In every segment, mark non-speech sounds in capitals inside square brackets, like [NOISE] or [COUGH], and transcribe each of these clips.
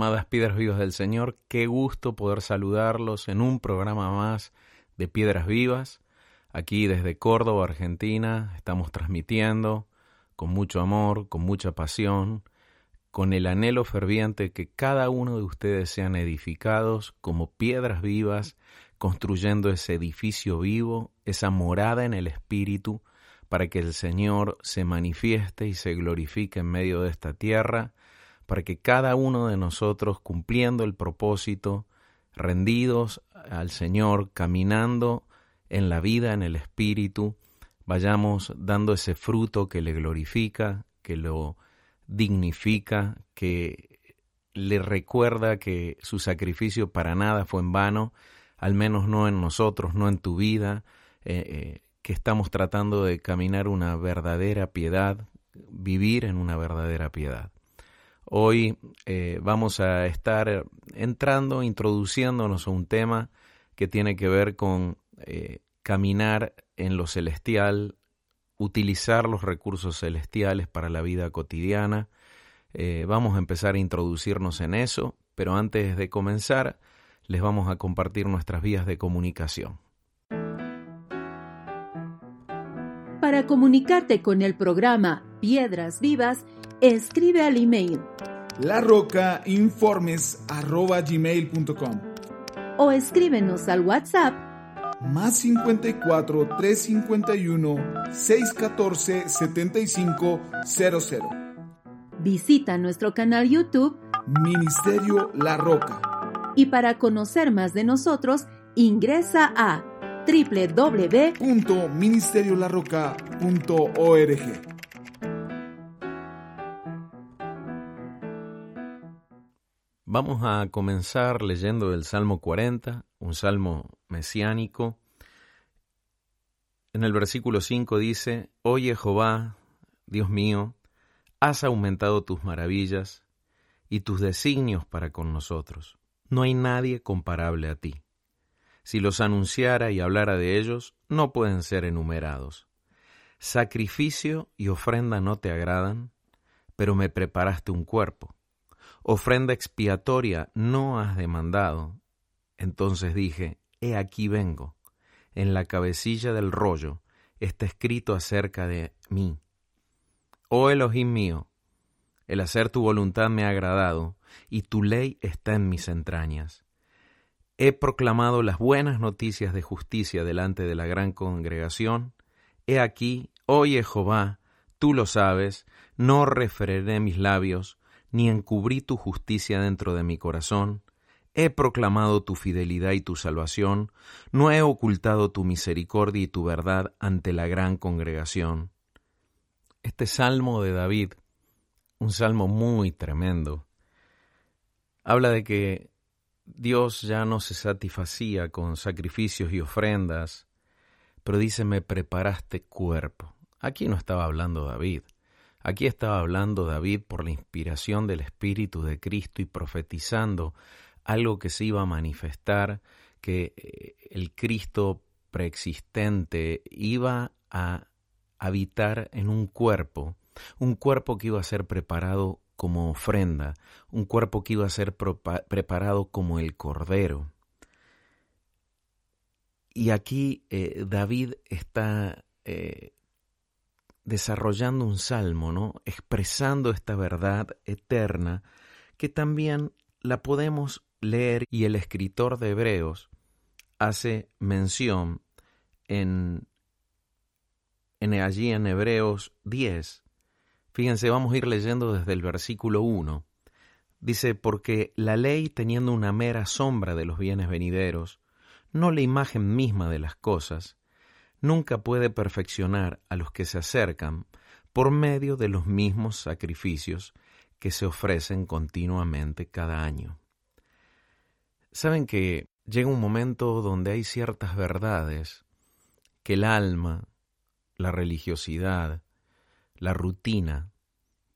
Amadas piedras vivas del Señor, qué gusto poder saludarlos en un programa más de Piedras Vivas. Aquí desde Córdoba, Argentina, estamos transmitiendo con mucho amor, con mucha pasión, con el anhelo ferviente que cada uno de ustedes sean edificados como piedras vivas, construyendo ese edificio vivo, esa morada en el Espíritu, para que el Señor se manifieste y se glorifique en medio de esta tierra para que cada uno de nosotros, cumpliendo el propósito, rendidos al Señor, caminando en la vida, en el Espíritu, vayamos dando ese fruto que le glorifica, que lo dignifica, que le recuerda que su sacrificio para nada fue en vano, al menos no en nosotros, no en tu vida, eh, eh, que estamos tratando de caminar una verdadera piedad, vivir en una verdadera piedad. Hoy eh, vamos a estar entrando, introduciéndonos a un tema que tiene que ver con eh, caminar en lo celestial, utilizar los recursos celestiales para la vida cotidiana. Eh, vamos a empezar a introducirnos en eso, pero antes de comenzar les vamos a compartir nuestras vías de comunicación. Para comunicarte con el programa Piedras Vivas, escribe al email larrocainformes.gmail.com o escríbenos al WhatsApp más 54 351 614 7500. Visita nuestro canal YouTube Ministerio La Roca. Y para conocer más de nosotros, ingresa a www.ministeriolarroca.org. Vamos a comenzar leyendo el Salmo 40, un salmo mesiánico. En el versículo 5 dice, Oye Jehová, Dios mío, has aumentado tus maravillas y tus designios para con nosotros. No hay nadie comparable a ti. Si los anunciara y hablara de ellos, no pueden ser enumerados. Sacrificio y ofrenda no te agradan, pero me preparaste un cuerpo ofrenda expiatoria no has demandado. Entonces dije, He aquí vengo. En la cabecilla del rollo está escrito acerca de mí. Oh Elohim mío, el hacer tu voluntad me ha agradado, y tu ley está en mis entrañas. He proclamado las buenas noticias de justicia delante de la gran congregación. He aquí, oye Jehová, tú lo sabes, no referiré mis labios, ni encubrí tu justicia dentro de mi corazón. He proclamado tu fidelidad y tu salvación, no he ocultado tu misericordia y tu verdad ante la gran congregación. Este salmo de David, un salmo muy tremendo, habla de que Dios ya no se satisfacía con sacrificios y ofrendas, pero dice, me preparaste cuerpo. Aquí no estaba hablando David, Aquí estaba hablando David por la inspiración del Espíritu de Cristo y profetizando algo que se iba a manifestar, que eh, el Cristo preexistente iba a habitar en un cuerpo, un cuerpo que iba a ser preparado como ofrenda, un cuerpo que iba a ser preparado como el Cordero. Y aquí eh, David está eh, desarrollando un salmo, ¿no? Expresando esta verdad eterna que también la podemos leer y el escritor de Hebreos hace mención en, en allí en Hebreos 10. Fíjense, vamos a ir leyendo desde el versículo 1. Dice, porque la ley teniendo una mera sombra de los bienes venideros, no la imagen misma de las cosas, nunca puede perfeccionar a los que se acercan por medio de los mismos sacrificios que se ofrecen continuamente cada año. Saben que llega un momento donde hay ciertas verdades que el alma, la religiosidad, la rutina,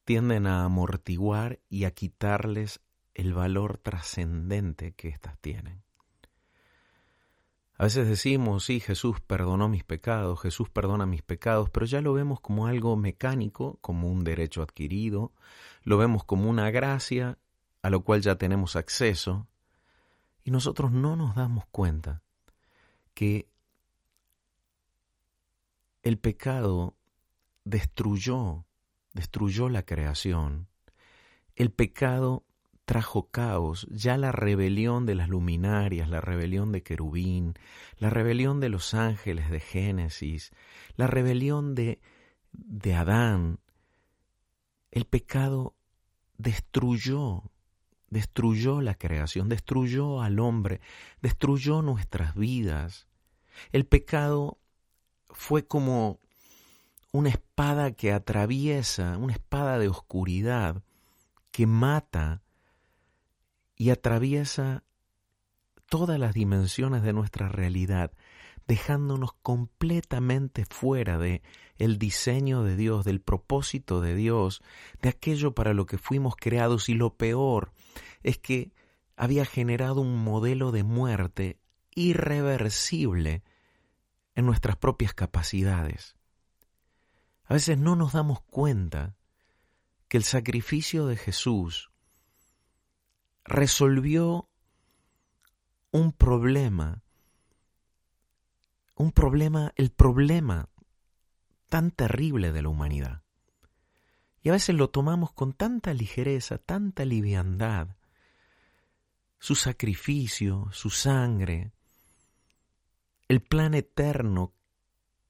tienden a amortiguar y a quitarles el valor trascendente que éstas tienen. A veces decimos, sí, Jesús perdonó mis pecados, Jesús perdona mis pecados, pero ya lo vemos como algo mecánico, como un derecho adquirido, lo vemos como una gracia a lo cual ya tenemos acceso, y nosotros no nos damos cuenta que el pecado destruyó, destruyó la creación. El pecado trajo caos, ya la rebelión de las luminarias, la rebelión de querubín, la rebelión de los ángeles de Génesis, la rebelión de, de Adán, el pecado destruyó, destruyó la creación, destruyó al hombre, destruyó nuestras vidas. El pecado fue como una espada que atraviesa, una espada de oscuridad que mata y atraviesa todas las dimensiones de nuestra realidad, dejándonos completamente fuera de el diseño de Dios, del propósito de Dios, de aquello para lo que fuimos creados y lo peor es que había generado un modelo de muerte irreversible en nuestras propias capacidades. A veces no nos damos cuenta que el sacrificio de Jesús resolvió un problema, un problema, el problema tan terrible de la humanidad. Y a veces lo tomamos con tanta ligereza, tanta liviandad. Su sacrificio, su sangre, el plan eterno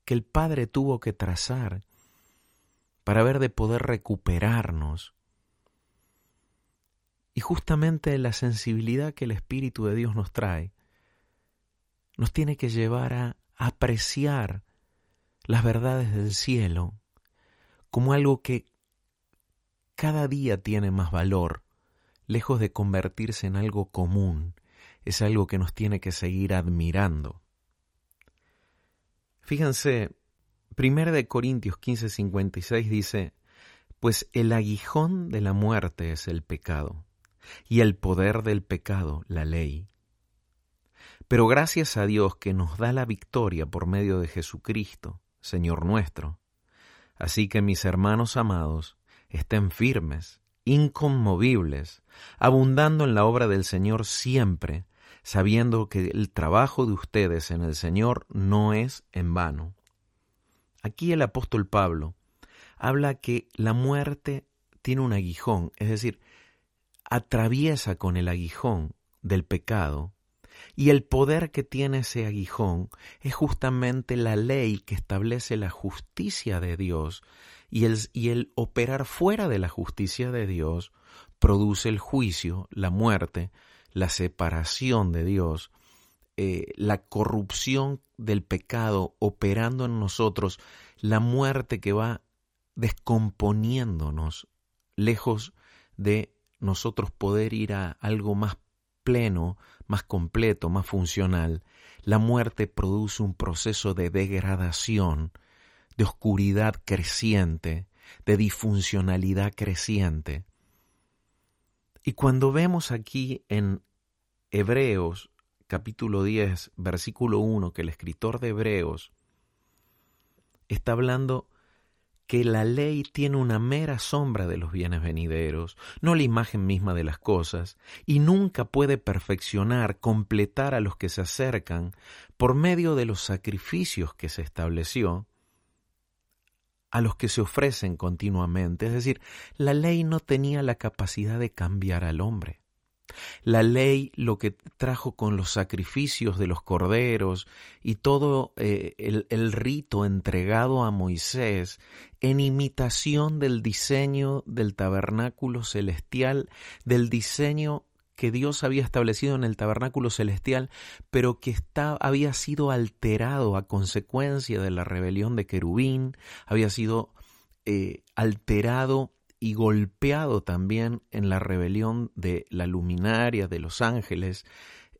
que el Padre tuvo que trazar para ver de poder recuperarnos. Y justamente la sensibilidad que el Espíritu de Dios nos trae nos tiene que llevar a apreciar las verdades del cielo como algo que cada día tiene más valor, lejos de convertirse en algo común, es algo que nos tiene que seguir admirando. Fíjense, 1 de Corintios 15:56 dice, pues el aguijón de la muerte es el pecado, y el poder del pecado la ley. Pero gracias a Dios que nos da la victoria por medio de Jesucristo, Señor nuestro. Así que mis hermanos amados, estén firmes, inconmovibles, abundando en la obra del Señor siempre, sabiendo que el trabajo de ustedes en el Señor no es en vano. Aquí el apóstol Pablo habla que la muerte tiene un aguijón, es decir, atraviesa con el aguijón del pecado, y el poder que tiene ese aguijón es justamente la ley que establece la justicia de Dios, y el, y el operar fuera de la justicia de Dios produce el juicio, la muerte, la separación de Dios, eh, la corrupción del pecado operando en nosotros, la muerte que va descomponiéndonos, lejos de nosotros poder ir a algo más pleno, más completo, más funcional, la muerte produce un proceso de degradación, de oscuridad creciente, de disfuncionalidad creciente, y cuando vemos aquí en Hebreos capítulo 10, versículo 1, que el escritor de Hebreos está hablando que la ley tiene una mera sombra de los bienes venideros, no la imagen misma de las cosas, y nunca puede perfeccionar, completar a los que se acercan por medio de los sacrificios que se estableció, a los que se ofrecen continuamente. Es decir, la ley no tenía la capacidad de cambiar al hombre. La ley lo que trajo con los sacrificios de los corderos y todo eh, el, rito entregado a Moisés en imitación del diseño del tabernáculo celestial, del diseño que Dios había establecido en el tabernáculo celestial, pero que había sido alterado a consecuencia de la rebelión de Querubín, había sido eh, alterado y golpeado también en la rebelión de la luminaria de los ángeles,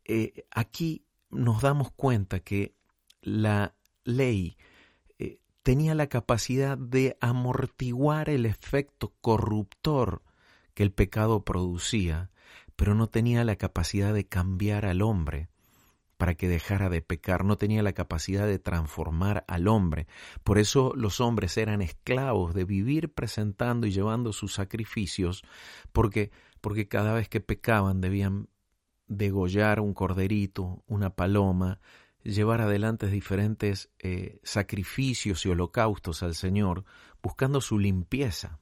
eh, aquí nos damos cuenta que la ley eh, tenía la capacidad de amortiguar el efecto corruptor que el pecado producía, pero no tenía la capacidad de cambiar al hombre para que dejara de pecar, no tenía la capacidad de transformar al hombre. Por eso los hombres eran esclavos de vivir presentando y llevando sus sacrificios, porque, porque cada vez que pecaban debían degollar un corderito, una paloma, llevar adelante diferentes eh, sacrificios y holocaustos al Señor, buscando su limpieza.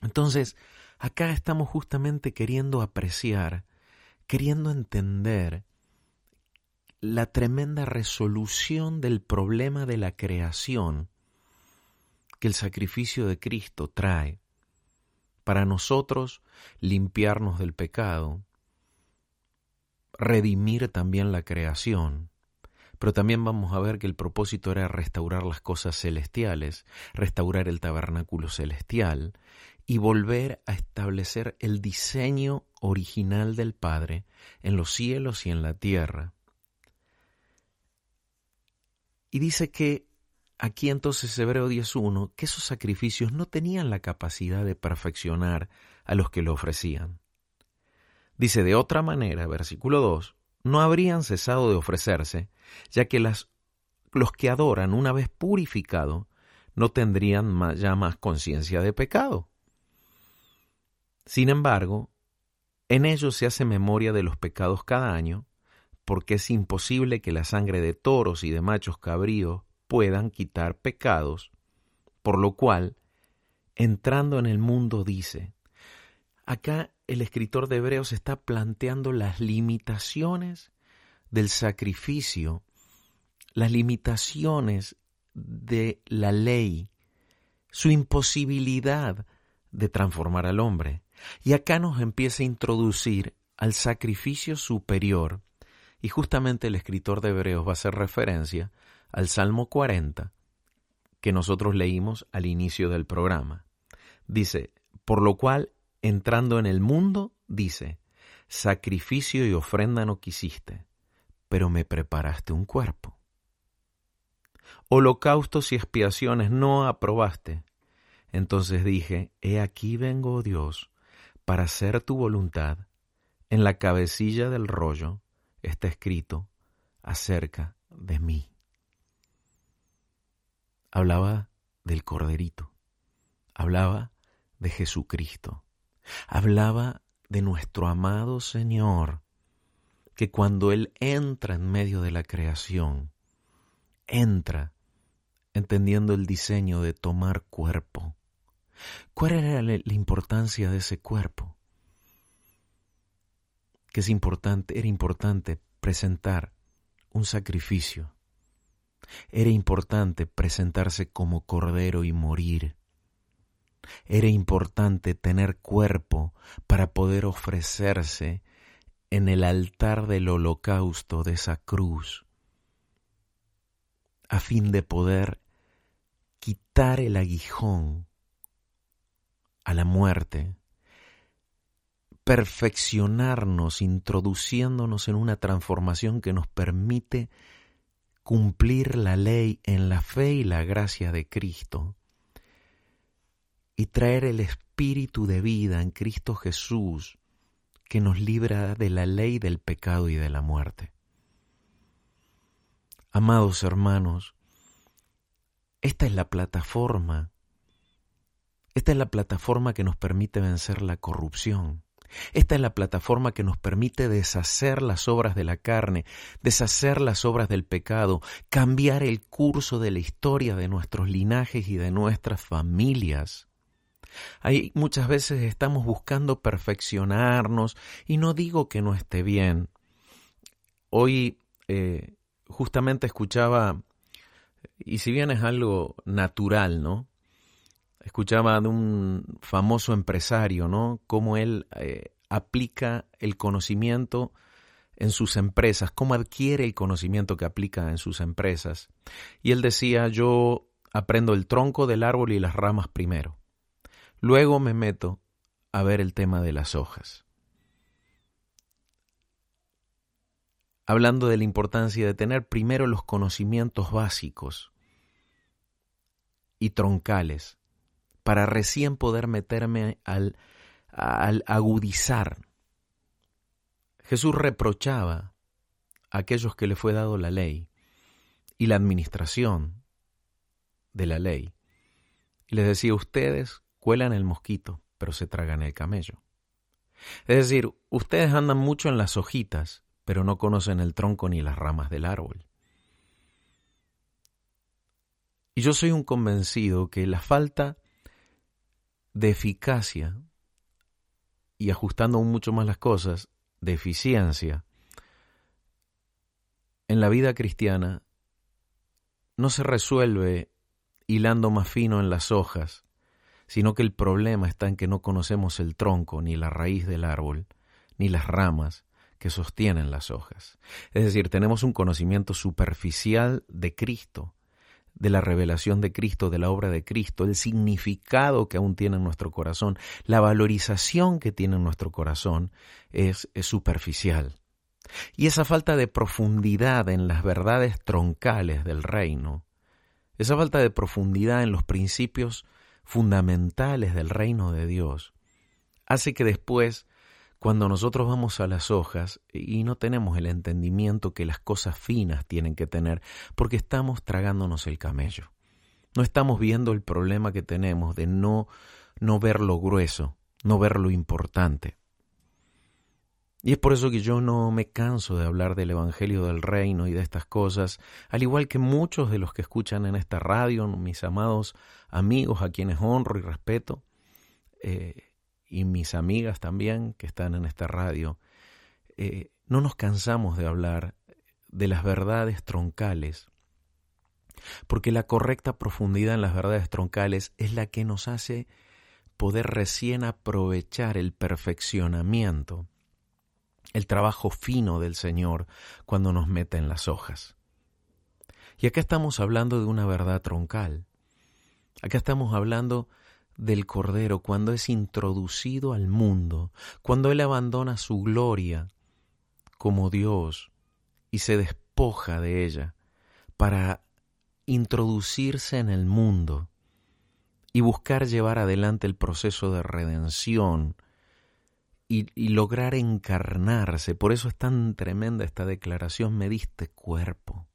Entonces, acá estamos justamente queriendo apreciar, queriendo entender la tremenda resolución del problema de la creación que el sacrificio de Cristo trae para nosotros limpiarnos del pecado, redimir también la creación, pero también vamos a ver que el propósito era restaurar las cosas celestiales, restaurar el tabernáculo celestial y volver a establecer el diseño original del Padre en los cielos y en la tierra. Y dice que aquí entonces Hebreo 10.1, que esos sacrificios no tenían la capacidad de perfeccionar a los que lo ofrecían. Dice de otra manera, versículo 2, no habrían cesado de ofrecerse, ya que las, los que adoran una vez purificado no tendrían ya más conciencia de pecado. Sin embargo, en ellos se hace memoria de los pecados cada año, porque es imposible que la sangre de toros y de machos cabríos puedan quitar pecados, por lo cual, entrando en el mundo, dice, acá el escritor de Hebreos está planteando las limitaciones del sacrificio, las limitaciones de la ley, su imposibilidad de transformar al hombre. Y acá nos empieza a introducir al sacrificio superior, y justamente el escritor de Hebreos va a hacer referencia al Salmo 40 que nosotros leímos al inicio del programa. Dice, por lo cual entrando en el mundo, dice, sacrificio y ofrenda no quisiste, pero me preparaste un cuerpo. Holocaustos y expiaciones no aprobaste. Entonces dije, he aquí vengo, oh Dios, para hacer tu voluntad. En la cabecilla del rollo está escrito acerca de mí. Hablaba del Corderito, hablaba de Jesucristo, Hablaba de nuestro amado Señor, que cuando Él entra en medio de la creación, entra entendiendo el diseño de tomar cuerpo. ¿Cuál era la, importancia de ese cuerpo? Que es importante, era importante presentar un sacrificio. Era importante presentarse como cordero y morir era importante tener cuerpo para poder ofrecerse en el altar del holocausto de esa cruz, a fin de poder quitar el aguijón a la muerte, perfeccionarnos, introduciéndonos en una transformación que nos permite cumplir la ley en la fe y la gracia de Cristo y traer el espíritu de vida en Cristo Jesús que nos libra de la ley del pecado y de la muerte. Amados hermanos, esta es la plataforma, esta es la plataforma que nos permite vencer la corrupción. Esta es la plataforma que nos permite deshacer las obras de la carne, deshacer las obras del pecado, cambiar el curso de la historia de nuestros linajes y de nuestras familias. Hay muchas veces estamos buscando perfeccionarnos y no digo que no esté bien. Hoy eh, justamente escuchaba, y si bien es algo natural, ¿no? Escuchaba de un famoso empresario, ¿no? Cómo él eh, aplica el conocimiento en sus empresas, cómo adquiere el conocimiento que aplica en sus empresas. Y él decía, yo aprendo el tronco del árbol y las ramas primero. Luego me meto a ver el tema de las hojas. hablando de la importancia de tener primero los conocimientos básicos y troncales para recién poder meterme al, agudizar. Jesús reprochaba a aquellos que le fue dado la ley y la administración de la ley. Y les decía, ustedes cuelan el mosquito, pero se tragan el camello. Es decir, ustedes andan mucho en las hojitas, pero no conocen el tronco ni las ramas del árbol. Y yo soy un convencido que la falta de eficacia y ajustando aún mucho más las cosas, de eficiencia, en la vida cristiana no se resuelve hilando más fino en las hojas, sino que el problema está en que no conocemos el tronco, ni la raíz del árbol, ni las ramas que sostienen las hojas. Es decir, tenemos un conocimiento superficial de Cristo, de la revelación de Cristo, de la obra de Cristo, el significado que aún tiene en nuestro corazón, la valorización que tiene en nuestro corazón es, es superficial. Y esa falta de profundidad en las verdades troncales del reino, esa falta de profundidad en los principios fundamentales del reino de Dios, hace que después, cuando nosotros vamos a las hojas y no tenemos el entendimiento que las cosas finas tienen que tener, porque estamos tragándonos el camello. No estamos viendo el problema que tenemos de no, no ver lo grueso, no ver lo importante. Y es por eso que yo no me canso de hablar del Evangelio del Reino y de estas cosas, al igual que muchos de los que escuchan en esta radio, mis amados amigos a quienes honro y respeto, eh, y mis amigas también que están en esta radio, eh, no nos cansamos de hablar de las verdades troncales, porque la correcta profundidad en las verdades troncales es la que nos hace poder recién aprovechar el perfeccionamiento el trabajo fino del Señor cuando nos mete en las hojas. Y acá estamos hablando de una verdad troncal. Acá estamos hablando del Cordero cuando es introducido al mundo, cuando Él abandona su gloria como Dios y se despoja de ella para introducirse en el mundo y buscar llevar adelante el proceso de redención y, lograr encarnarse. Por eso es tan tremenda esta declaración, me diste cuerpo,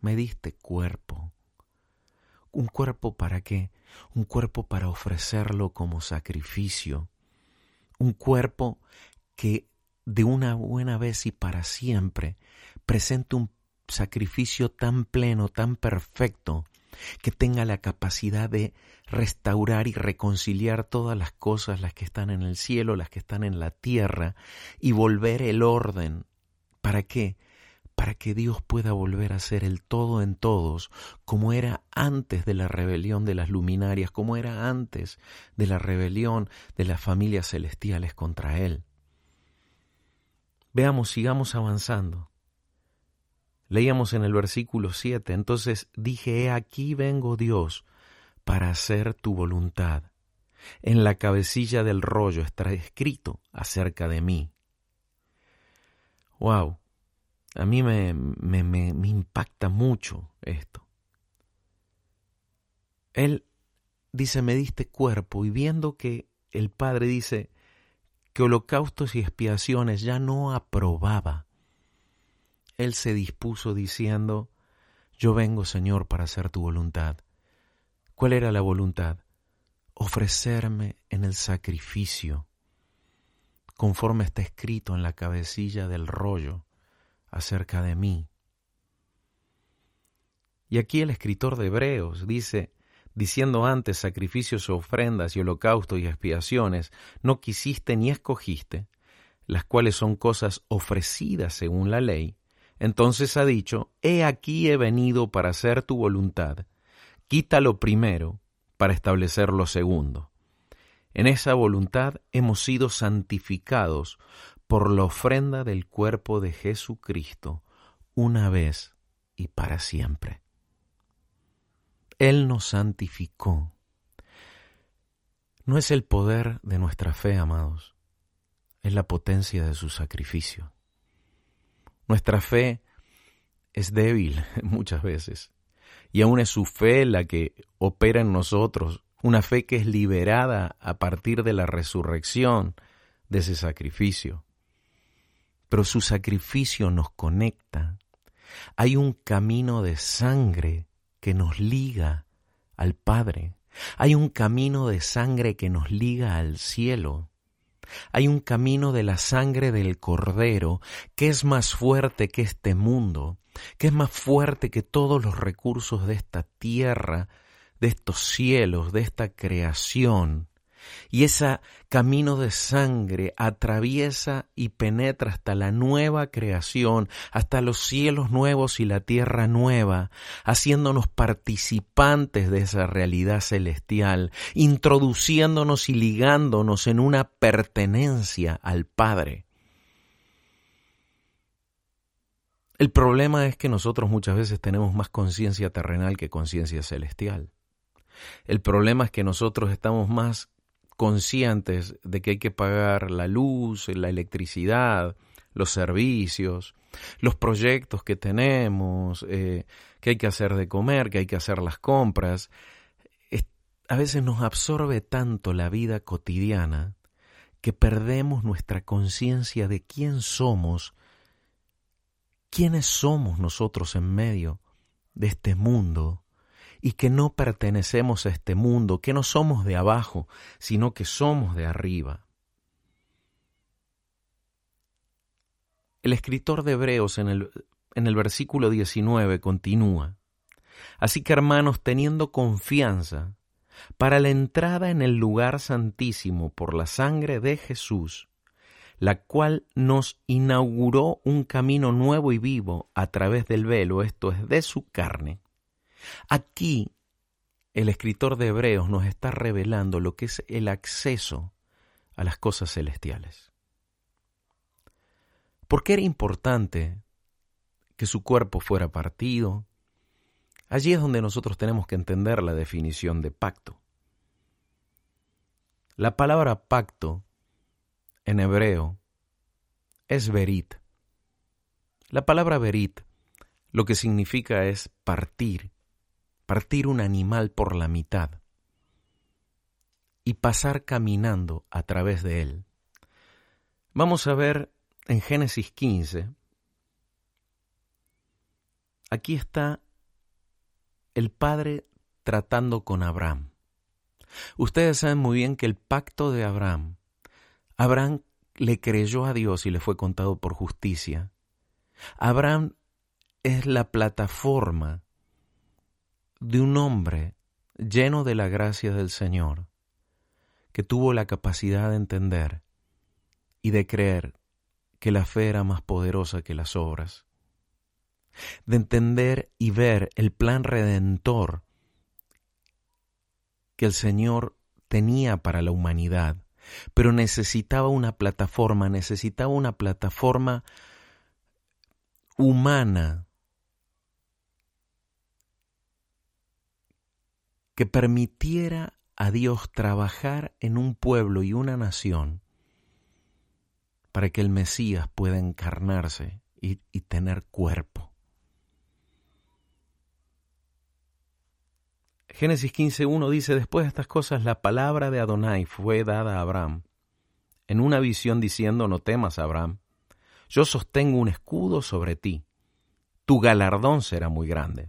me diste cuerpo. ¿Un cuerpo para qué? Un cuerpo para ofrecerlo como sacrificio. Un cuerpo que de una buena vez y para siempre presente un sacrificio tan pleno, tan perfecto, que tenga la capacidad de restaurar y reconciliar todas las cosas, las que están en el cielo, las que están en la tierra, y volver el orden. ¿Para qué? Para que Dios pueda volver a ser el todo en todos, como era antes de la rebelión de las luminarias, como era antes de la rebelión de las familias celestiales contra Él. Veamos, sigamos avanzando. Leíamos en el versículo 7, entonces dije, he aquí vengo Dios para hacer tu voluntad. En la cabecilla del rollo está escrito acerca de mí. Wow, a mí me, me, me, me impacta mucho esto. Él dice, me diste cuerpo, y viendo que el Padre dice que holocaustos y expiaciones ya no aprobaba, él se dispuso diciendo, Yo vengo, Señor, para hacer tu voluntad. ¿Cuál era la voluntad? Ofrecerme en el sacrificio, conforme está escrito en la cabecilla del rollo acerca de mí. Y aquí el escritor de Hebreos dice, diciendo antes sacrificios, ofrendas y holocaustos y expiaciones, no quisiste ni escogiste, las cuales son cosas ofrecidas según la ley, entonces ha dicho, He aquí he venido para hacer tu voluntad, quita lo primero para establecer lo segundo. En esa voluntad hemos sido santificados por la ofrenda del cuerpo de Jesucristo, una vez y para siempre. Él nos santificó. No es el poder de nuestra fe, amados, es la potencia de su sacrificio Nuestra fe es débil [LAUGHS] muchas veces. Y aún es su fe la que opera en nosotros, una fe que es liberada a partir de la resurrección de ese sacrificio. Pero su sacrificio nos conecta. Hay un camino de sangre que nos liga al Padre. Hay un camino de sangre que nos liga al cielo. Hay un camino de la sangre del Cordero que es más fuerte que este mundo, que es más fuerte que todos los recursos de esta tierra, de estos cielos, de esta creación. Y ese camino de sangre atraviesa y penetra hasta la nueva creación, hasta los cielos nuevos y la tierra nueva, haciéndonos participantes de esa realidad celestial, introduciéndonos y ligándonos en una pertenencia al Padre. El problema es que nosotros muchas veces tenemos más conciencia terrenal que conciencia celestial. El problema es que nosotros estamos más conscientes de que hay que pagar la luz, la electricidad, los servicios, los proyectos que tenemos, eh, que hay que hacer de comer, que hay que hacer las compras. a veces nos absorbe tanto la vida cotidiana que perdemos nuestra conciencia de quién somos, quiénes somos nosotros en medio de este mundo y que no pertenecemos a este mundo, que no somos de abajo, sino que somos de arriba. El escritor de Hebreos en el, en el versículo 19 continúa, Así que hermanos, teniendo confianza para la entrada en el lugar santísimo por la sangre de Jesús, la cual nos inauguró un camino nuevo y vivo a través del velo, esto es, de su carne, Aquí el escritor de Hebreos nos está revelando lo que es el acceso a las cosas celestiales. ¿Por qué era importante que su cuerpo fuera partido? Allí es donde nosotros tenemos que entender la definición de pacto. La palabra pacto en hebreo es verit. La palabra verit lo que significa es partir, partir un animal por la mitad y pasar caminando a través de él. Vamos a ver en Génesis 15, aquí está el Padre tratando con Abraham. Ustedes saben muy bien que el pacto de Abraham, Abraham le creyó a Dios y le fue contado por justicia. Abraham es la plataforma de un hombre lleno de la gracia del Señor, que tuvo la capacidad de entender y de creer que la fe era más poderosa que las obras, de entender y ver el plan redentor que el Señor tenía para la humanidad, pero necesitaba una plataforma, necesitaba una plataforma humana que permitiera a Dios trabajar en un pueblo y una nación para que el Mesías pueda encarnarse y, tener cuerpo. Génesis 15.1 dice, después de estas cosas la palabra de Adonai fue dada a Abraham, en una visión diciendo, no temas, Abraham, yo sostengo un escudo sobre ti, tu galardón será muy grande.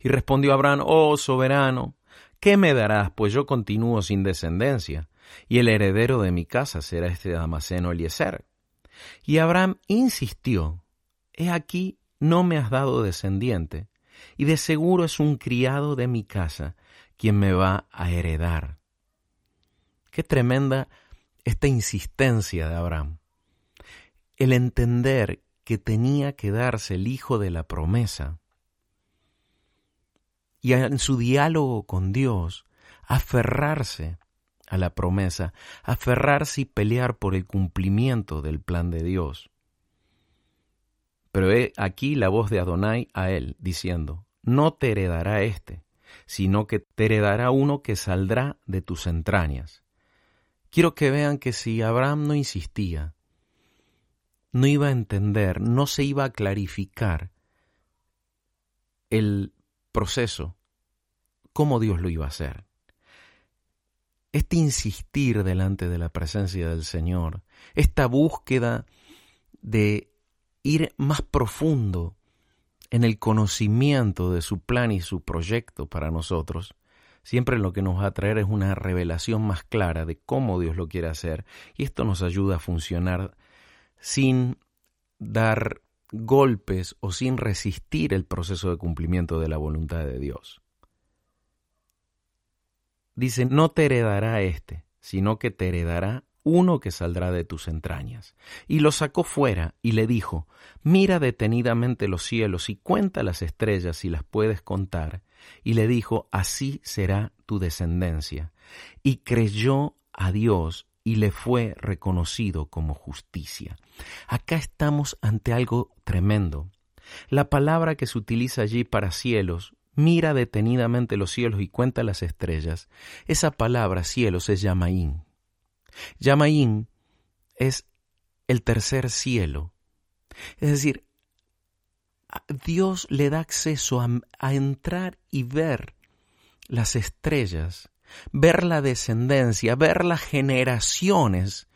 Y respondió Abraham, oh soberano, ¿qué me darás? Pues yo continúo sin descendencia, y el heredero de mi casa será este Damaseno Eliezer. Y Abraham insistió, he aquí, no me has dado descendiente, y de seguro es un criado de mi casa quien me va a heredar. Qué tremenda esta insistencia de Abraham. El entender que tenía que darse el hijo de la promesa y en su diálogo con Dios aferrarse a la promesa, aferrarse y pelear por el cumplimiento del plan de Dios. Pero he aquí la voz de Adonai a él, diciendo, no te heredará éste, sino que te heredará uno que saldrá de tus entrañas. Quiero que vean que si Abraham no insistía, no iba a entender, no se iba a clarificar el proceso, cómo Dios lo iba a hacer. Este insistir delante de la presencia del Señor, esta búsqueda de ir más profundo en el conocimiento de su plan y su proyecto para nosotros, siempre lo que nos va a traer es una revelación más clara de cómo Dios lo quiere hacer y esto nos ayuda a funcionar sin dar golpes o sin resistir el proceso de cumplimiento de la voluntad de Dios. Dice, no te heredará este, sino que te heredará uno que saldrá de tus entrañas. Y lo sacó fuera y le dijo, mira detenidamente los cielos y cuenta las estrellas si las puedes contar. Y le dijo, así será tu descendencia. Y creyó a Dios y le fue reconocido como justicia. Acá estamos ante algo tremendo. La palabra que se utiliza allí para cielos, mira detenidamente los cielos y cuenta las estrellas, esa palabra cielos es Yamaín. Yamaín es el tercer cielo. Es decir, Dios le da acceso a, a entrar y ver las estrellas ver la descendencia, ver las generaciones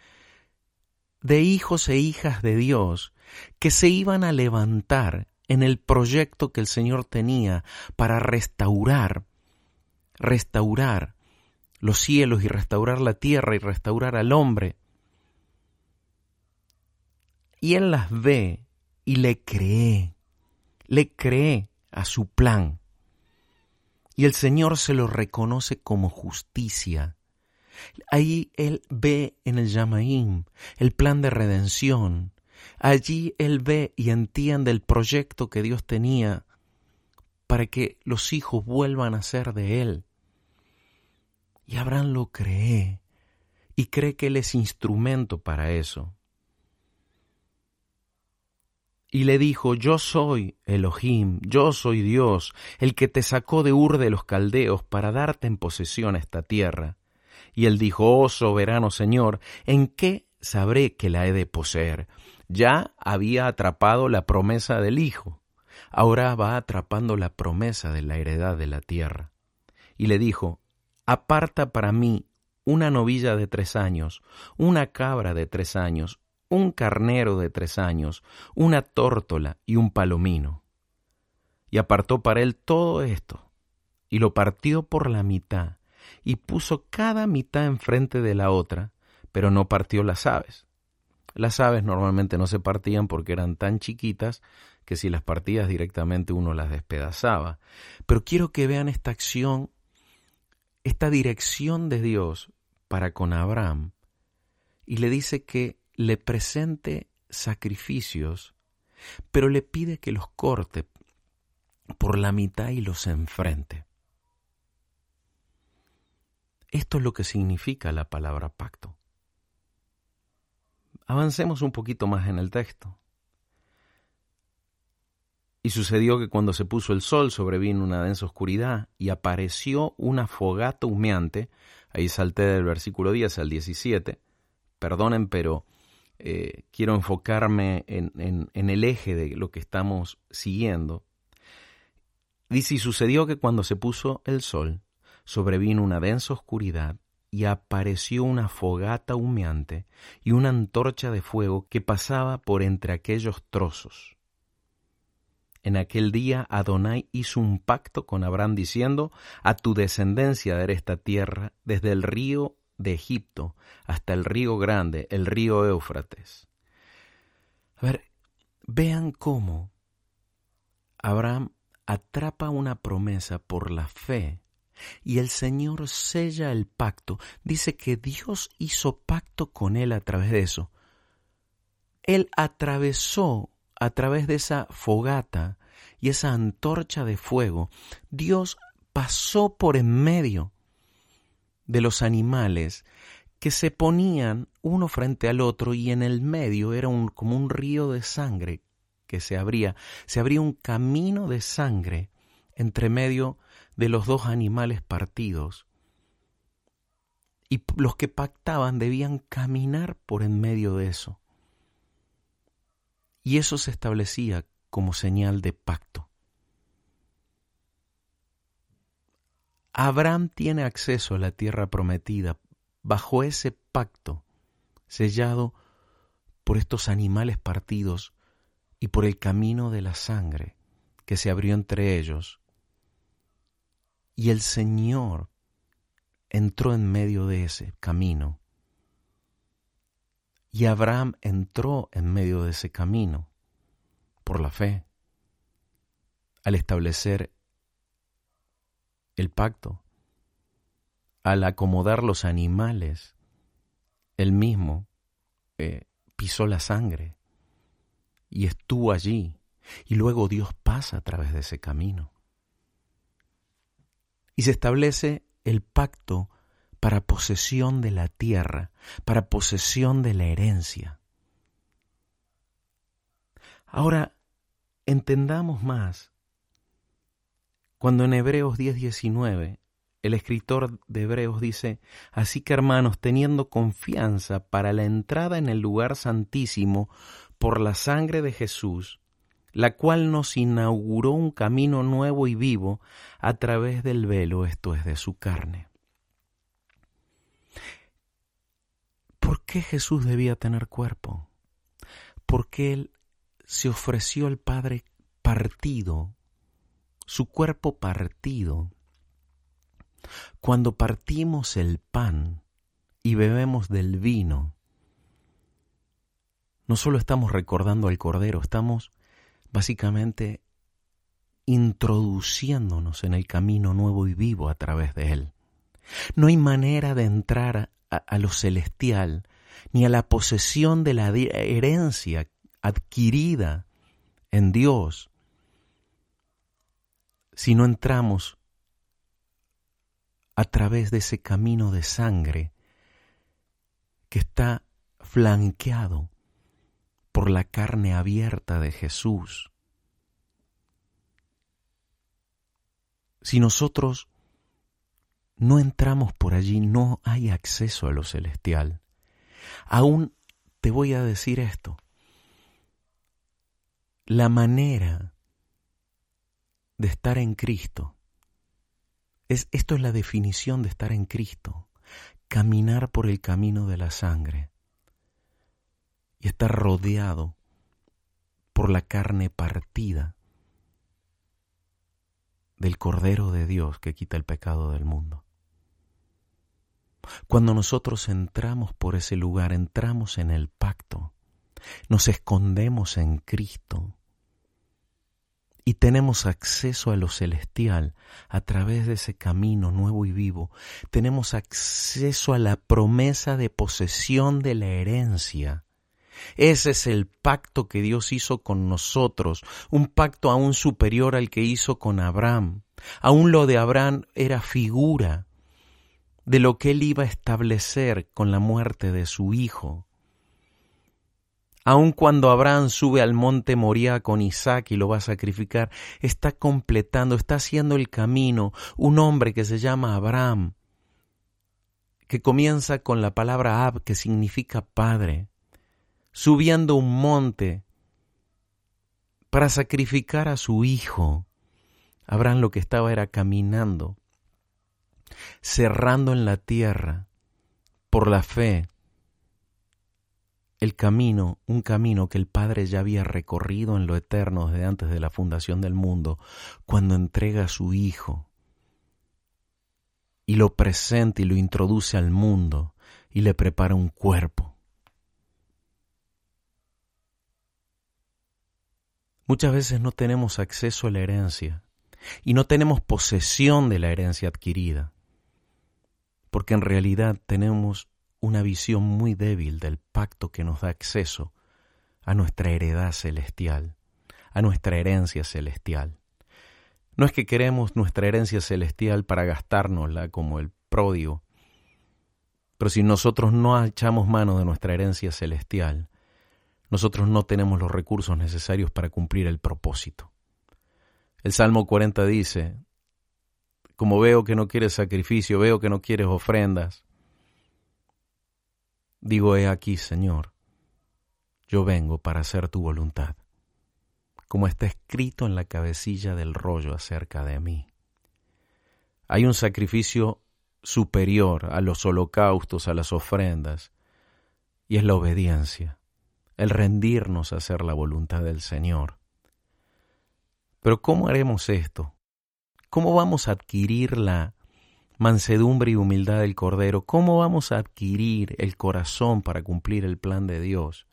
de hijos e hijas de Dios que se iban a levantar en el proyecto que el Señor tenía para restaurar, restaurar los cielos y restaurar la tierra y restaurar al hombre. Y Él las ve y le cree, le cree a su plan. Y el Señor se lo reconoce como justicia. Ahí Él ve en el Yamaim el plan de redención. Allí Él ve y entiende el proyecto que Dios tenía para que los hijos vuelvan a ser de Él. Y Abraham lo cree y cree que Él es instrumento para eso y le dijo, Yo soy Elohim, yo soy Dios, el que te sacó de Ur de los Caldeos para darte en posesión esta tierra. Y él dijo, Oh soberano Señor, ¿en qué sabré que la he de poseer? Ya había atrapado la promesa del Hijo, ahora va atrapando la promesa de la heredad de la tierra. Y le dijo, Aparta para mí una novilla de tres años, una cabra de tres años, un carnero de tres años, una tórtola y un palomino. Y apartó para él todo esto, y lo partió por la mitad, y puso cada mitad enfrente de la otra, pero no partió las aves. Las aves normalmente no se partían porque eran tan chiquitas que si las partías directamente uno las despedazaba. Pero quiero que vean esta acción, esta dirección de Dios para con Abraham, y le dice que le presente sacrificios, pero le pide que los corte por la mitad y los enfrente. Esto es lo que significa la palabra pacto. Avancemos un poquito más en el texto. Y sucedió que cuando se puso el sol sobrevino una densa oscuridad y apareció una fogata humeante, ahí salté del versículo 10 al 17, perdonen, pero eh, quiero enfocarme en, en el eje de lo que estamos siguiendo. Dice, y sucedió que cuando se puso el sol, sobrevino una densa oscuridad y apareció una fogata humeante y una antorcha de fuego que pasaba por entre aquellos trozos. En aquel día Adonai hizo un pacto con Abraham diciendo, a tu descendencia daré esta tierra desde el río de Egipto hasta el río grande, el río Éufrates. A ver, vean cómo Abraham atrapa una promesa por la fe y el Señor sella el pacto. Dice que Dios hizo pacto con él a través de eso. Él atravesó a través de esa fogata y esa antorcha de fuego. Dios pasó por en medio de los animales que se ponían uno frente al otro y en el medio era un, como un río de sangre que se abría, se abría un camino de sangre entre medio de los dos animales partidos. Y los que pactaban debían caminar por en medio de eso. Y eso se establecía como señal de pacto. Abraham tiene acceso a la tierra prometida bajo ese pacto sellado por estos animales partidos y por el camino de la sangre que se abrió entre ellos. Y el Señor entró en medio de ese camino. Y Abraham entró en medio de ese camino por la fe, al establecer el pacto, al acomodar los animales, él mismo eh, pisó la sangre y estuvo allí, y luego Dios pasa a través de ese camino. Y se establece el pacto para posesión de la tierra, para posesión de la herencia. Ahora, entendamos más. Cuando en Hebreos 10:19 el escritor de Hebreos dice, así que hermanos, teniendo confianza para la entrada en el lugar santísimo por la sangre de Jesús, la cual nos inauguró un camino nuevo y vivo a través del velo, esto es, de su carne. ¿Por qué Jesús debía tener cuerpo? Porque Él se ofreció al Padre partido, su cuerpo partido. Cuando partimos el pan y bebemos del vino, no solo estamos recordando al Cordero, estamos básicamente introduciéndonos en el camino nuevo y vivo a través de Él. No hay manera de entrar a, a, lo celestial ni a la posesión de la herencia adquirida en Dios si no entramos a través de ese camino de sangre que está flanqueado por la carne abierta de Jesús. Si nosotros no entramos por allí, no hay acceso a lo celestial. Aún te voy a decir esto. La manera de estar en Cristo. Es esto es la definición de estar en Cristo, caminar por el camino de la sangre. Y estar rodeado por la carne partida del Cordero de Dios que quita el pecado del mundo. Cuando nosotros entramos por ese lugar, entramos en el pacto, nos escondemos en Cristo y tenemos acceso a lo celestial a través de ese camino nuevo y vivo. Tenemos acceso a la promesa de posesión de la herencia ese es el pacto que Dios hizo con nosotros, un pacto aún superior al que hizo con Abraham. Aún lo de Abraham era figura de lo que él iba a establecer con la muerte de su hijo. Aun cuando Abraham sube al monte Moría con Isaac y lo va a sacrificar, está completando, está haciendo el camino un hombre que se llama Abraham, que comienza con la palabra Ab, que significa padre, subiendo un monte para sacrificar a su hijo. Abraham lo que estaba era caminando, cerrando en la tierra por la fe el camino, un camino que el Padre ya había recorrido en lo eterno desde antes de la fundación del mundo, cuando entrega a su Hijo y lo presenta y lo introduce al mundo y le prepara un cuerpo. Muchas veces no tenemos acceso a la herencia y no tenemos posesión de la herencia adquirida, porque en realidad tenemos una visión muy débil del pacto que nos da acceso a nuestra heredad celestial, a nuestra herencia celestial. No es que queremos nuestra herencia celestial para gastárnosla como el pródigo, pero si nosotros no echamos mano de nuestra herencia celestial, nosotros no tenemos los recursos necesarios para cumplir el propósito. El Salmo 40 dice, como veo que no quieres sacrificio, veo que no quieres ofrendas, digo, he aquí, Señor, yo vengo para hacer tu voluntad. como está escrito en la cabecilla del rollo acerca de mí. Hay un sacrificio superior a los holocaustos, a las ofrendas, y es la obediencia, el rendirnos a hacer la voluntad del Señor. Pero ¿cómo haremos esto? ¿Cómo vamos a adquirir la mansedumbre y humildad del Cordero? ¿Cómo vamos a adquirir el corazón para cumplir el plan de Dios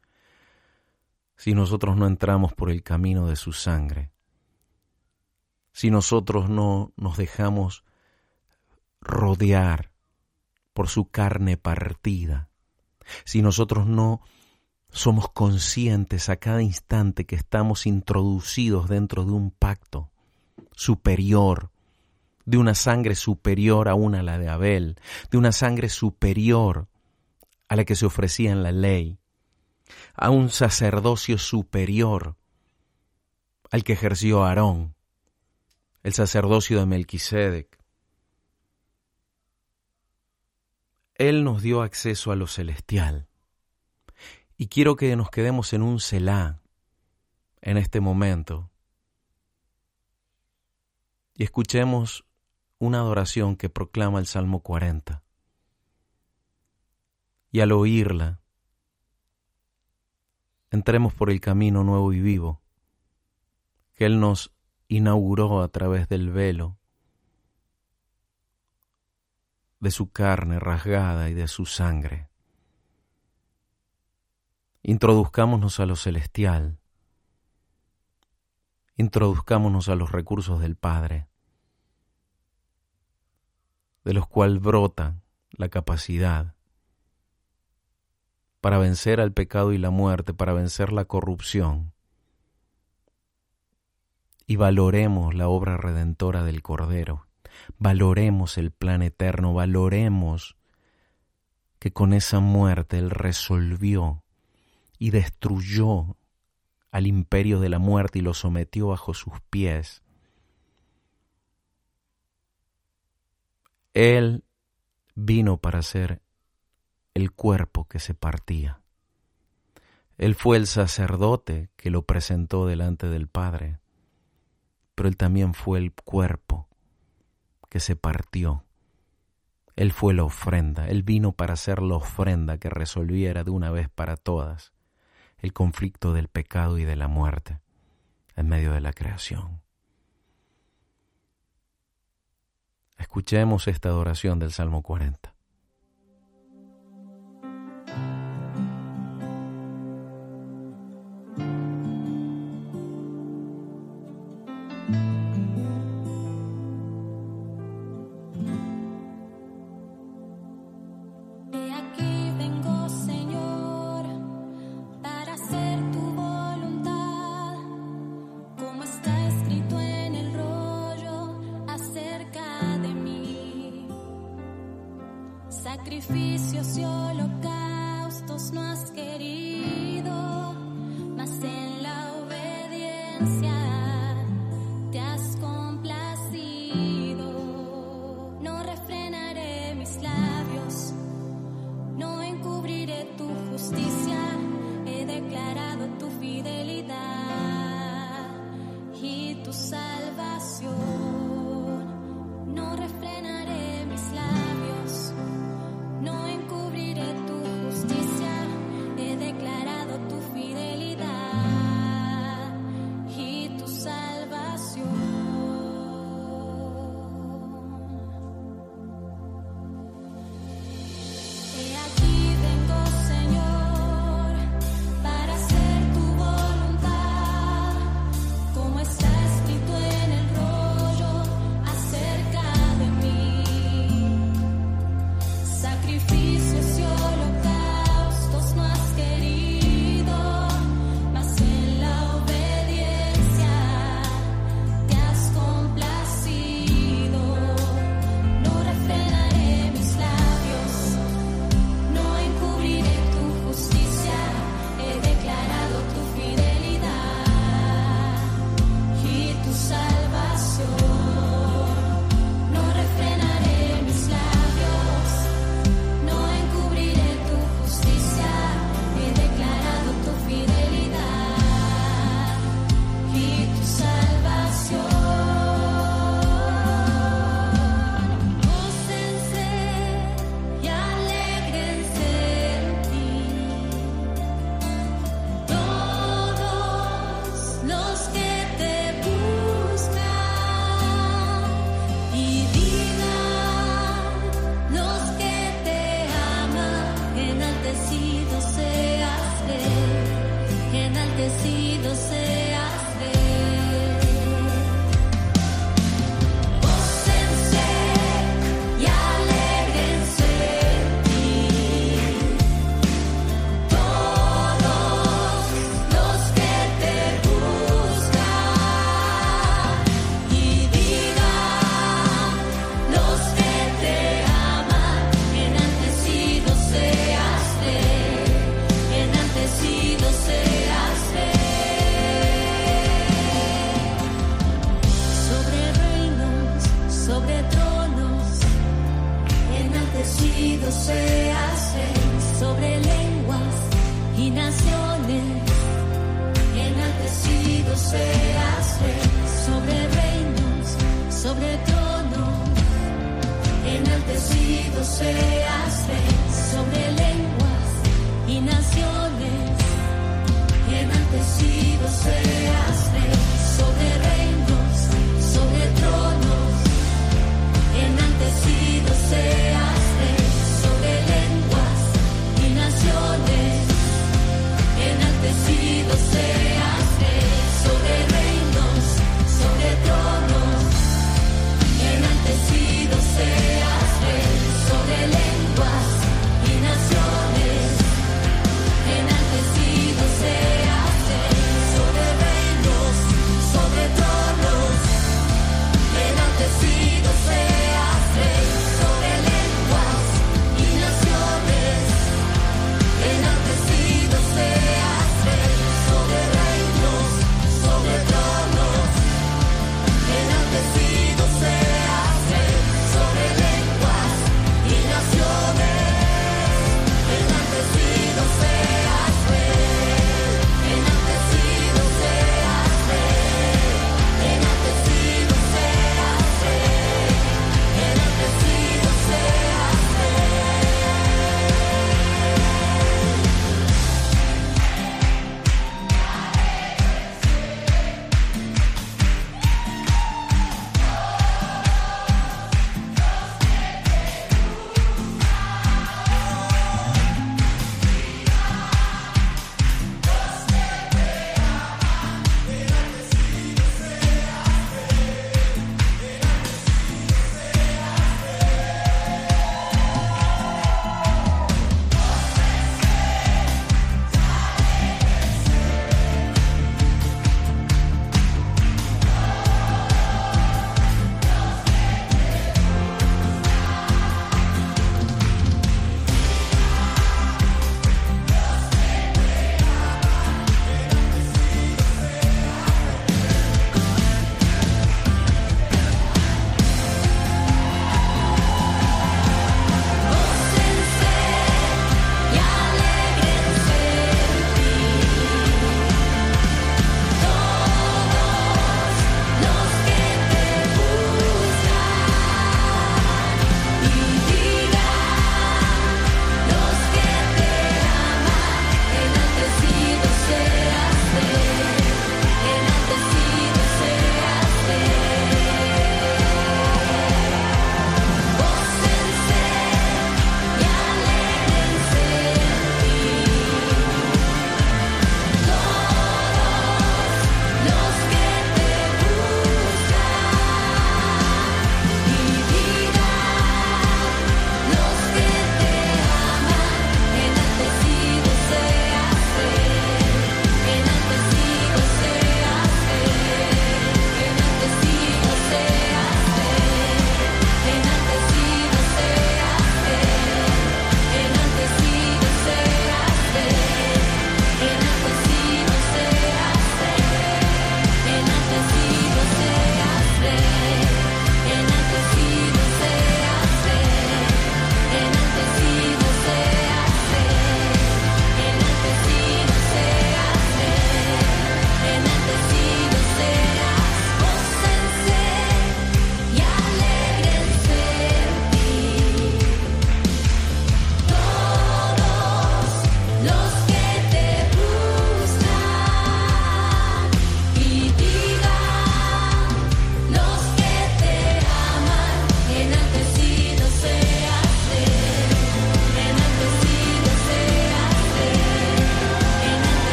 si nosotros no entramos por el camino de su sangre? Si nosotros no nos dejamos rodear por su carne partida, si nosotros no somos conscientes a cada instante que estamos introducidos dentro de un pacto superior, de una sangre superior aún a la de Abel, de una sangre superior a la que se ofrecía en la ley, a un sacerdocio superior al que ejerció Aarón, el sacerdocio de Melquisedec, Él nos dio acceso a lo celestial. Y quiero que nos quedemos en un Selah en este momento y escuchemos una adoración que proclama el Salmo 40. Y al oírla, entremos por el camino nuevo y vivo que Él nos inauguró a través del velo de su carne rasgada y de su sangre. Introduzcámonos a lo celestial, introduzcámonos a los recursos del Padre, de los cuales brota la capacidad para vencer al pecado y la muerte, para vencer la corrupción, y valoremos la obra redentora del Cordero valoremos el plan eterno, valoremos que con esa muerte Él resolvió y destruyó al imperio de la muerte y lo sometió bajo sus pies. Él vino para ser el cuerpo que se partía. Él fue el sacerdote que lo presentó delante del Padre, pero él también fue el cuerpo que se partió. Él fue la ofrenda, Él vino para ser la ofrenda que resolviera de una vez para todas el conflicto del pecado y de la muerte en medio de la creación. Escuchemos esta adoración del Salmo 40.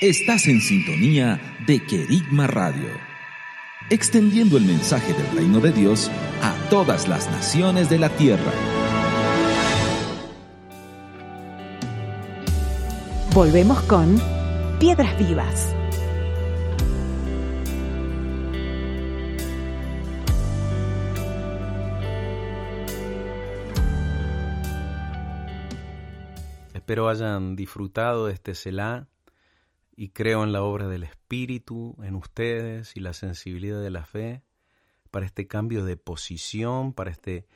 Estás en sintonía de Querigma Radio, extendiendo el mensaje del reino de Dios a todas las naciones de la tierra. Volvemos con Piedras Vivas. Espero hayan disfrutado de este Selah y creo en la obra del Espíritu, en ustedes y la sensibilidad de la fe para este cambio de posición, para este,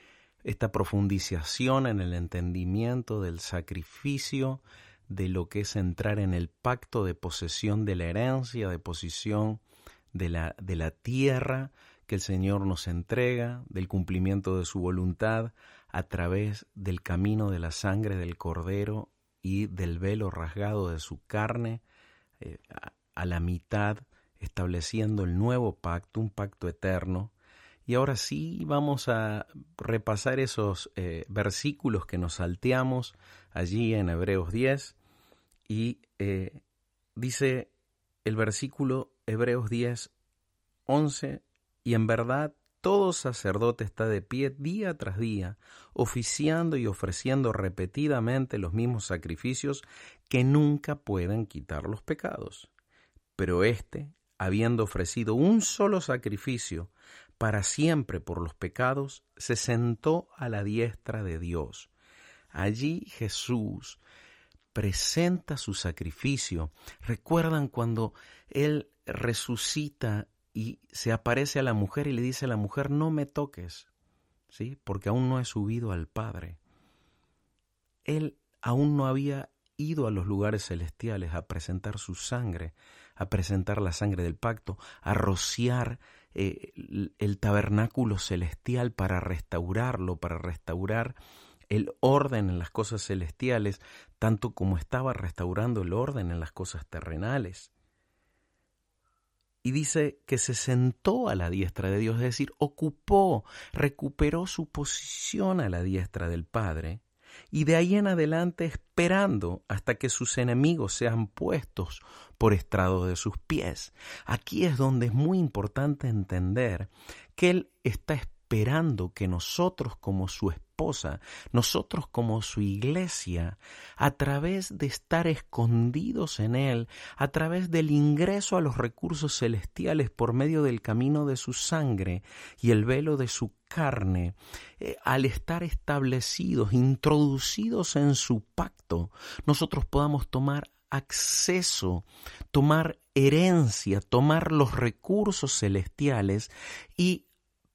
esta profundización en el entendimiento del sacrificio, de lo que es entrar en el pacto de posesión de la herencia, de posición de la, de la tierra que el Señor nos entrega, del cumplimiento de su voluntad a través del camino de la sangre del Cordero y del velo rasgado de su carne, eh, a, la mitad, estableciendo el nuevo pacto, un pacto eterno. Y ahora sí vamos a repasar esos eh, versículos que nos salteamos allí en Hebreos 10. Y eh, dice el versículo Hebreos 10, 11, y en verdad todo sacerdote está de pie día tras día, oficiando y ofreciendo repetidamente los mismos sacrificios que nunca pueden quitar los pecados. Pero éste, habiendo ofrecido un solo sacrificio para siempre por los pecados, se sentó a la diestra de Dios. Allí Jesús presenta su sacrificio. ¿Recuerdan cuando Él resucita y se aparece a la mujer y le dice a la mujer, no me toques, ¿sí? Porque aún no he subido al Padre. Él aún no había ido a los lugares celestiales a presentar su sangre, a presentar la sangre del pacto, a rociar eh, el tabernáculo celestial para restaurarlo, para restaurar el orden en las cosas celestiales, tanto como estaba restaurando el orden en las cosas terrenales. Y dice que se sentó a la diestra de Dios, es decir, ocupó, recuperó su posición a la diestra del Padre, y de ahí en adelante esperando hasta que sus enemigos sean puestos por estrado de sus pies. Aquí es donde es muy importante entender que Él está esperando que nosotros como su esposa, nosotros como su iglesia, a través de estar escondidos en Él, a través del ingreso a los recursos celestiales por medio del camino de su sangre y el velo de su carne, eh, al estar establecidos, introducidos en su pacto, nosotros podamos tomar acceso, tomar herencia, tomar los recursos celestiales y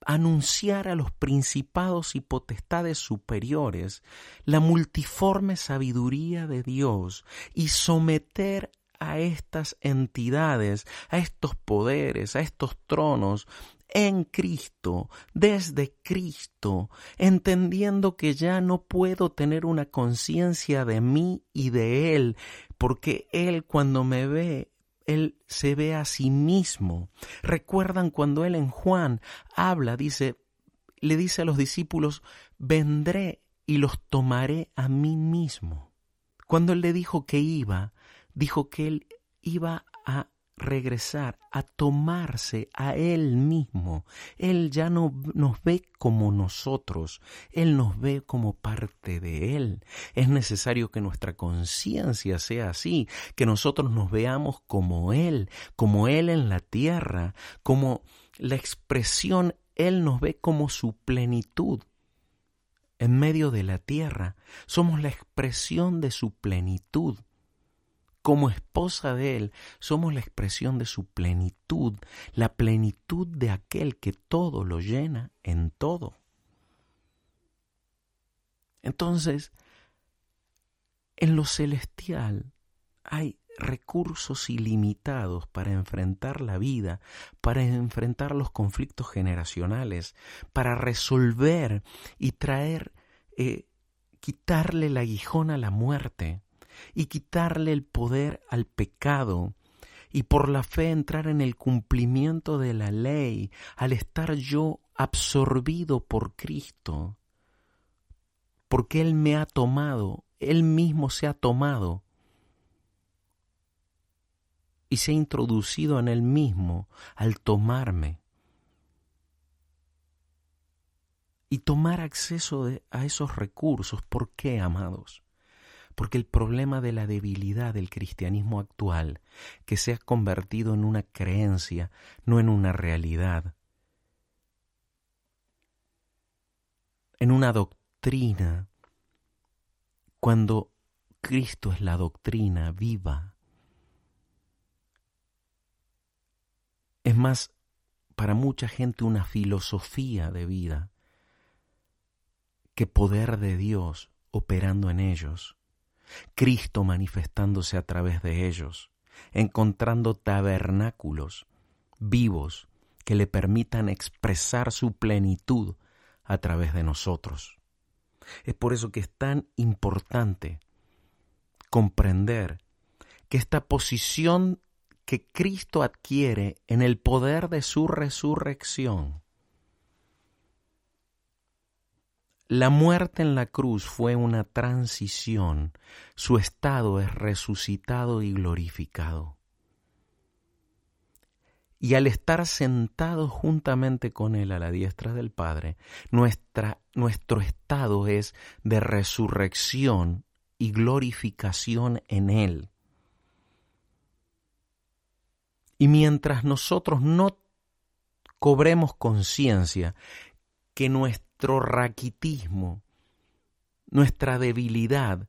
anunciar a los principados y potestades superiores la multiforme sabiduría de Dios y someter a estas entidades, a estos poderes, a estos tronos, en Cristo, desde Cristo, entendiendo que ya no puedo tener una conciencia de mí y de Él, porque Él cuando me ve él se ve a sí mismo. Recuerdan cuando él en Juan habla, dice, le dice a los discípulos, vendré y los tomaré a mí mismo. Cuando él le dijo que iba, dijo que él iba a regresar a tomarse a Él mismo. Él ya no nos ve como nosotros, Él nos ve como parte de Él. Es necesario que nuestra conciencia sea así, que nosotros nos veamos como Él, como Él en la tierra, como la expresión, Él nos ve como su plenitud. En medio de la tierra, somos la expresión de su plenitud. Como esposa de Él, somos la expresión de su plenitud, la plenitud de aquel que todo lo llena en todo. Entonces, en lo celestial hay recursos ilimitados para enfrentar la vida, para enfrentar los conflictos generacionales, para resolver y traer, eh, quitarle la aguijón a la muerte, y quitarle el poder al pecado y por la fe entrar en el cumplimiento de la ley al estar yo absorbido por Cristo, porque Él me ha tomado, Él mismo se ha tomado y se ha introducido en él mismo al tomarme y tomar acceso a esos recursos. ¿Por qué, amados? Porque el problema de la debilidad del cristianismo actual, que se ha convertido en una creencia, no en una realidad, en una doctrina, cuando Cristo es la doctrina viva. Es más, para mucha gente una filosofía de vida que poder de Dios operando en ellos, Cristo manifestándose a través de ellos, encontrando tabernáculos vivos que le permitan expresar su plenitud a través de nosotros. Es por eso que es tan importante comprender que esta posición que Cristo adquiere en el poder de su resurrección La muerte en la cruz fue una transición, su estado es resucitado y glorificado. Y al estar sentado juntamente con Él a la diestra del Padre, nuestra, nuestro estado es de resurrección y glorificación en Él. Y mientras nosotros no cobremos conciencia que nuestra nuestro raquitismo, nuestra debilidad,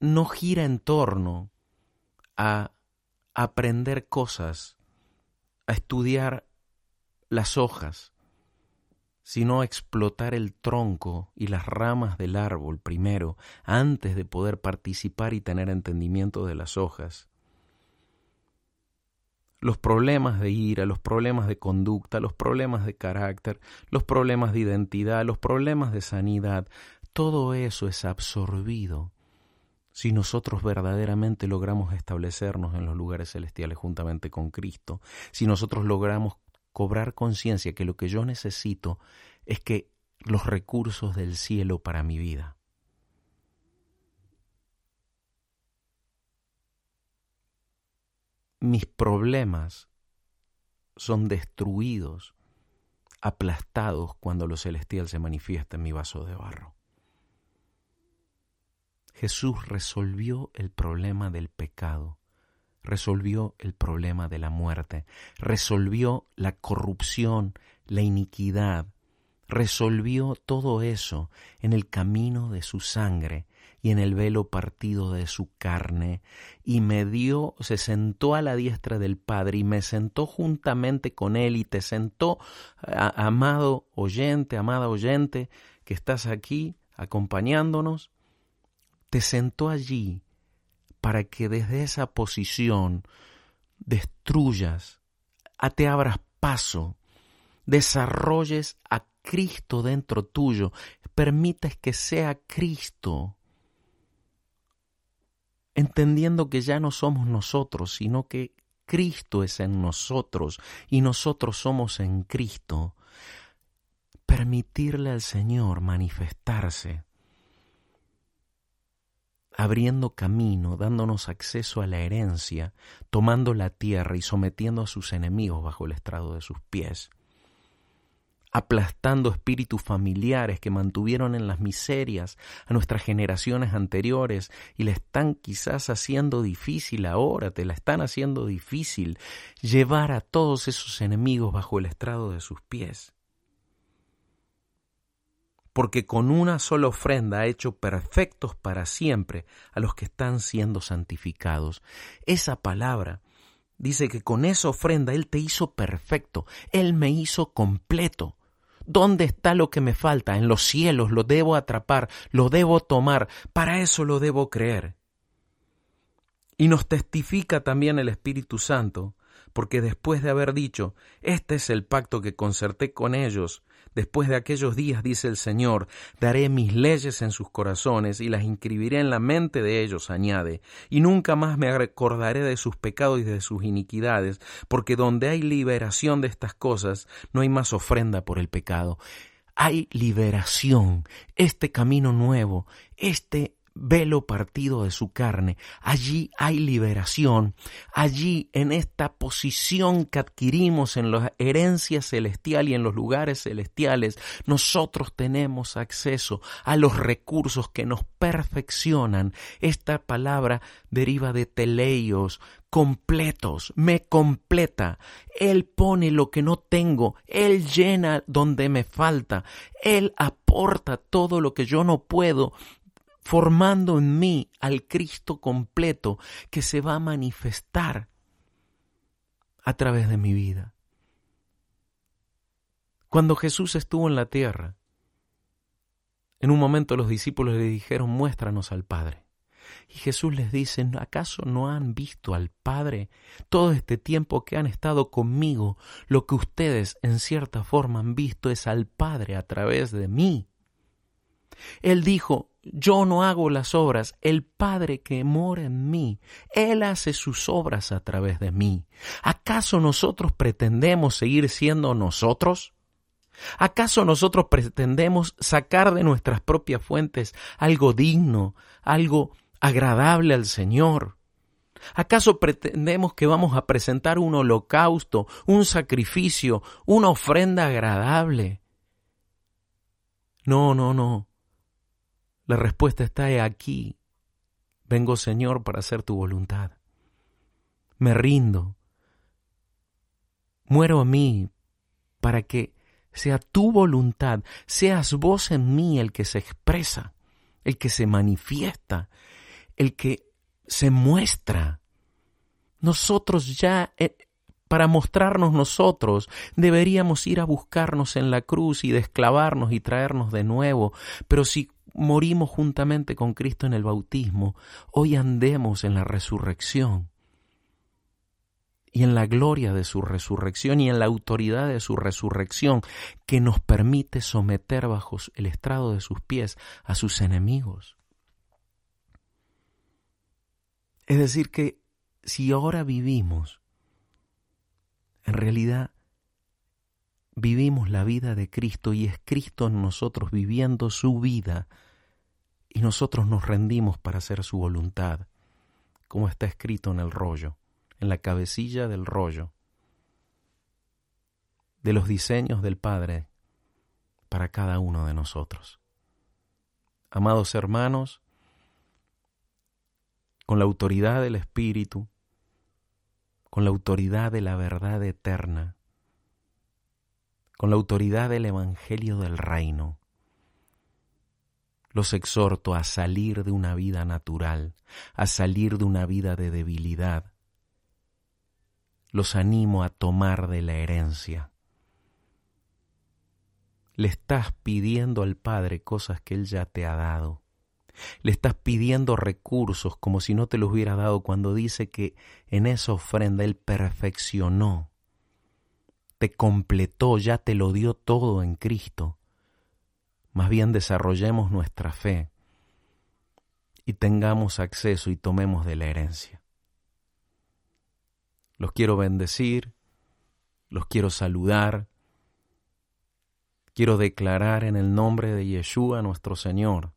no gira en torno a aprender cosas, a estudiar las hojas, sino a explotar el tronco y las ramas del árbol primero, antes de poder participar y tener entendimiento de las hojas los problemas de ira, los problemas de conducta, los problemas de carácter, los problemas de identidad, los problemas de sanidad, todo eso es absorbido si nosotros verdaderamente logramos establecernos en los lugares celestiales juntamente con Cristo, si nosotros logramos cobrar conciencia que lo que yo necesito es que los recursos del cielo para mi vida mis problemas son destruidos, aplastados cuando lo celestial se manifiesta en mi vaso de barro. Jesús resolvió el problema del pecado, resolvió el problema de la muerte, resolvió la corrupción, la iniquidad, resolvió todo eso en el camino de su sangre y en el velo partido de su carne, y me dio, se sentó a la diestra del Padre, y me sentó juntamente con él, y te sentó, amado oyente, amada oyente, que estás aquí acompañándonos, te sentó allí para que desde esa posición destruyas, te abras paso, desarrolles a Cristo dentro tuyo, permites que sea Cristo entendiendo que ya no somos nosotros, sino que Cristo es en nosotros y nosotros somos en Cristo, permitirle al Señor manifestarse, abriendo camino, dándonos acceso a la herencia, tomando la tierra y sometiendo a sus enemigos bajo el estrado de sus pies aplastando espíritus familiares que mantuvieron en las miserias a nuestras generaciones anteriores y le están quizás haciendo difícil ahora, te la están haciendo difícil llevar a todos esos enemigos bajo el estrado de sus pies. Porque con una sola ofrenda ha hecho perfectos para siempre a los que están siendo santificados. Esa palabra dice que con esa ofrenda Él te hizo perfecto, Él me hizo completo. ¿Dónde está lo que me falta? En los cielos lo debo atrapar, lo debo tomar, para eso lo debo creer. Y nos testifica también el Espíritu Santo, porque después de haber dicho, este es el pacto que concerté con ellos, Después de aquellos días, dice el Señor, daré mis leyes en sus corazones y las inscribiré en la mente de ellos, añade, y nunca más me recordaré de sus pecados y de sus iniquidades, porque donde hay liberación de estas cosas, no hay más ofrenda por el pecado. Hay liberación, este camino nuevo, este velo partido de su carne. Allí hay liberación. Allí, en esta posición que adquirimos en la herencia celestial y en los lugares celestiales, nosotros tenemos acceso a los recursos que nos perfeccionan. Esta palabra deriva de teleios, completos, me completa. Él pone lo que no tengo, Él llena donde me falta, Él aporta todo lo que yo no puedo formando en mí al Cristo completo que se va a manifestar a través de mi vida. Cuando Jesús estuvo en la tierra, en un momento los discípulos le dijeron, muéstranos al Padre. Y Jesús les dice, ¿acaso no han visto al Padre todo este tiempo que han estado conmigo? Lo que ustedes en cierta forma han visto es al Padre a través de mí. Él dijo, yo no hago las obras, el Padre que mora en mí, Él hace sus obras a través de mí. ¿Acaso nosotros pretendemos seguir siendo nosotros? ¿Acaso nosotros pretendemos sacar de nuestras propias fuentes algo digno, algo agradable al Señor? ¿Acaso pretendemos que vamos a presentar un holocausto, un sacrificio, una ofrenda agradable? No, no, no. La respuesta está aquí. Vengo, Señor, para hacer tu voluntad. Me rindo. Muero a mí para que sea tu voluntad, seas vos en mí el que se expresa, el que se manifiesta, el que se muestra. Nosotros ya, eh, para mostrarnos nosotros, deberíamos ir a buscarnos en la cruz y desclavarnos y traernos de nuevo, pero si morimos juntamente con Cristo en el bautismo, hoy andemos en la resurrección y en la gloria de su resurrección y en la autoridad de su resurrección que nos permite someter bajo el estrado de sus pies a sus enemigos. Es decir, que si ahora vivimos, en realidad vivimos la vida de Cristo y es Cristo en nosotros viviendo su vida y nosotros nos rendimos para hacer su voluntad, como está escrito en el rollo, en la cabecilla del rollo, de los diseños del Padre para cada uno de nosotros. Amados hermanos, con la autoridad del Espíritu, con la autoridad de la verdad eterna, con la autoridad del Evangelio del Reino. Los exhorto a salir de una vida natural, a salir de una vida de debilidad. Los animo a tomar de la herencia. Le estás pidiendo al Padre cosas que Él ya te ha dado. Le estás pidiendo recursos como si no te los hubiera dado cuando dice que en esa ofrenda Él perfeccionó te completó, ya te lo dio todo en Cristo. Más bien desarrollemos nuestra fe y tengamos acceso y tomemos de la herencia. Los quiero bendecir, los quiero saludar, quiero declarar en el nombre de Yeshua nuestro Señor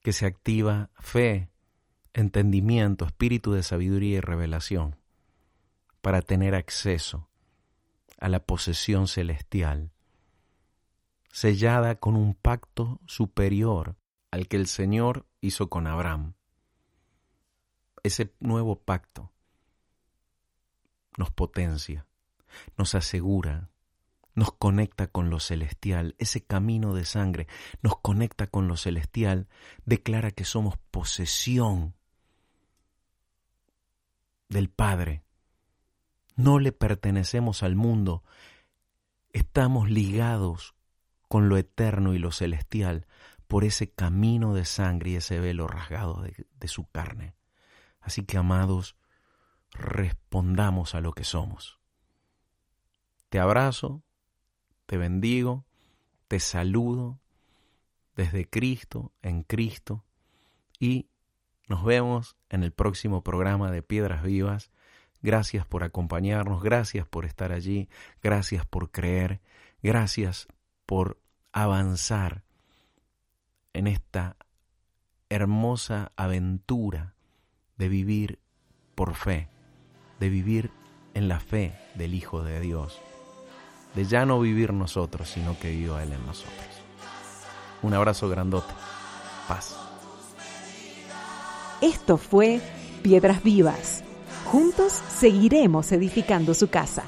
que se activa fe, entendimiento, espíritu de sabiduría y revelación para tener acceso a la posesión celestial, sellada con un pacto superior al que el Señor hizo con Abraham. Ese nuevo pacto nos potencia, nos asegura, nos conecta con lo celestial. Ese camino de sangre nos conecta con lo celestial, declara que somos posesión del Padre no le pertenecemos al mundo, estamos ligados con lo eterno y lo celestial por ese camino de sangre y ese velo rasgado de, de su carne. Así que, amados, respondamos a lo que somos. Te abrazo, te bendigo, te saludo desde Cristo, en Cristo, y nos vemos en el próximo programa de Piedras Vivas Gracias por acompañarnos, gracias por estar allí, gracias por creer, gracias por avanzar en esta hermosa aventura de vivir por fe, de vivir en la fe del Hijo de Dios, de ya no vivir nosotros, sino que viva Él en nosotros. Un abrazo grandote. Paz. Esto fue Piedras Vivas. Juntos seguiremos edificando su casa.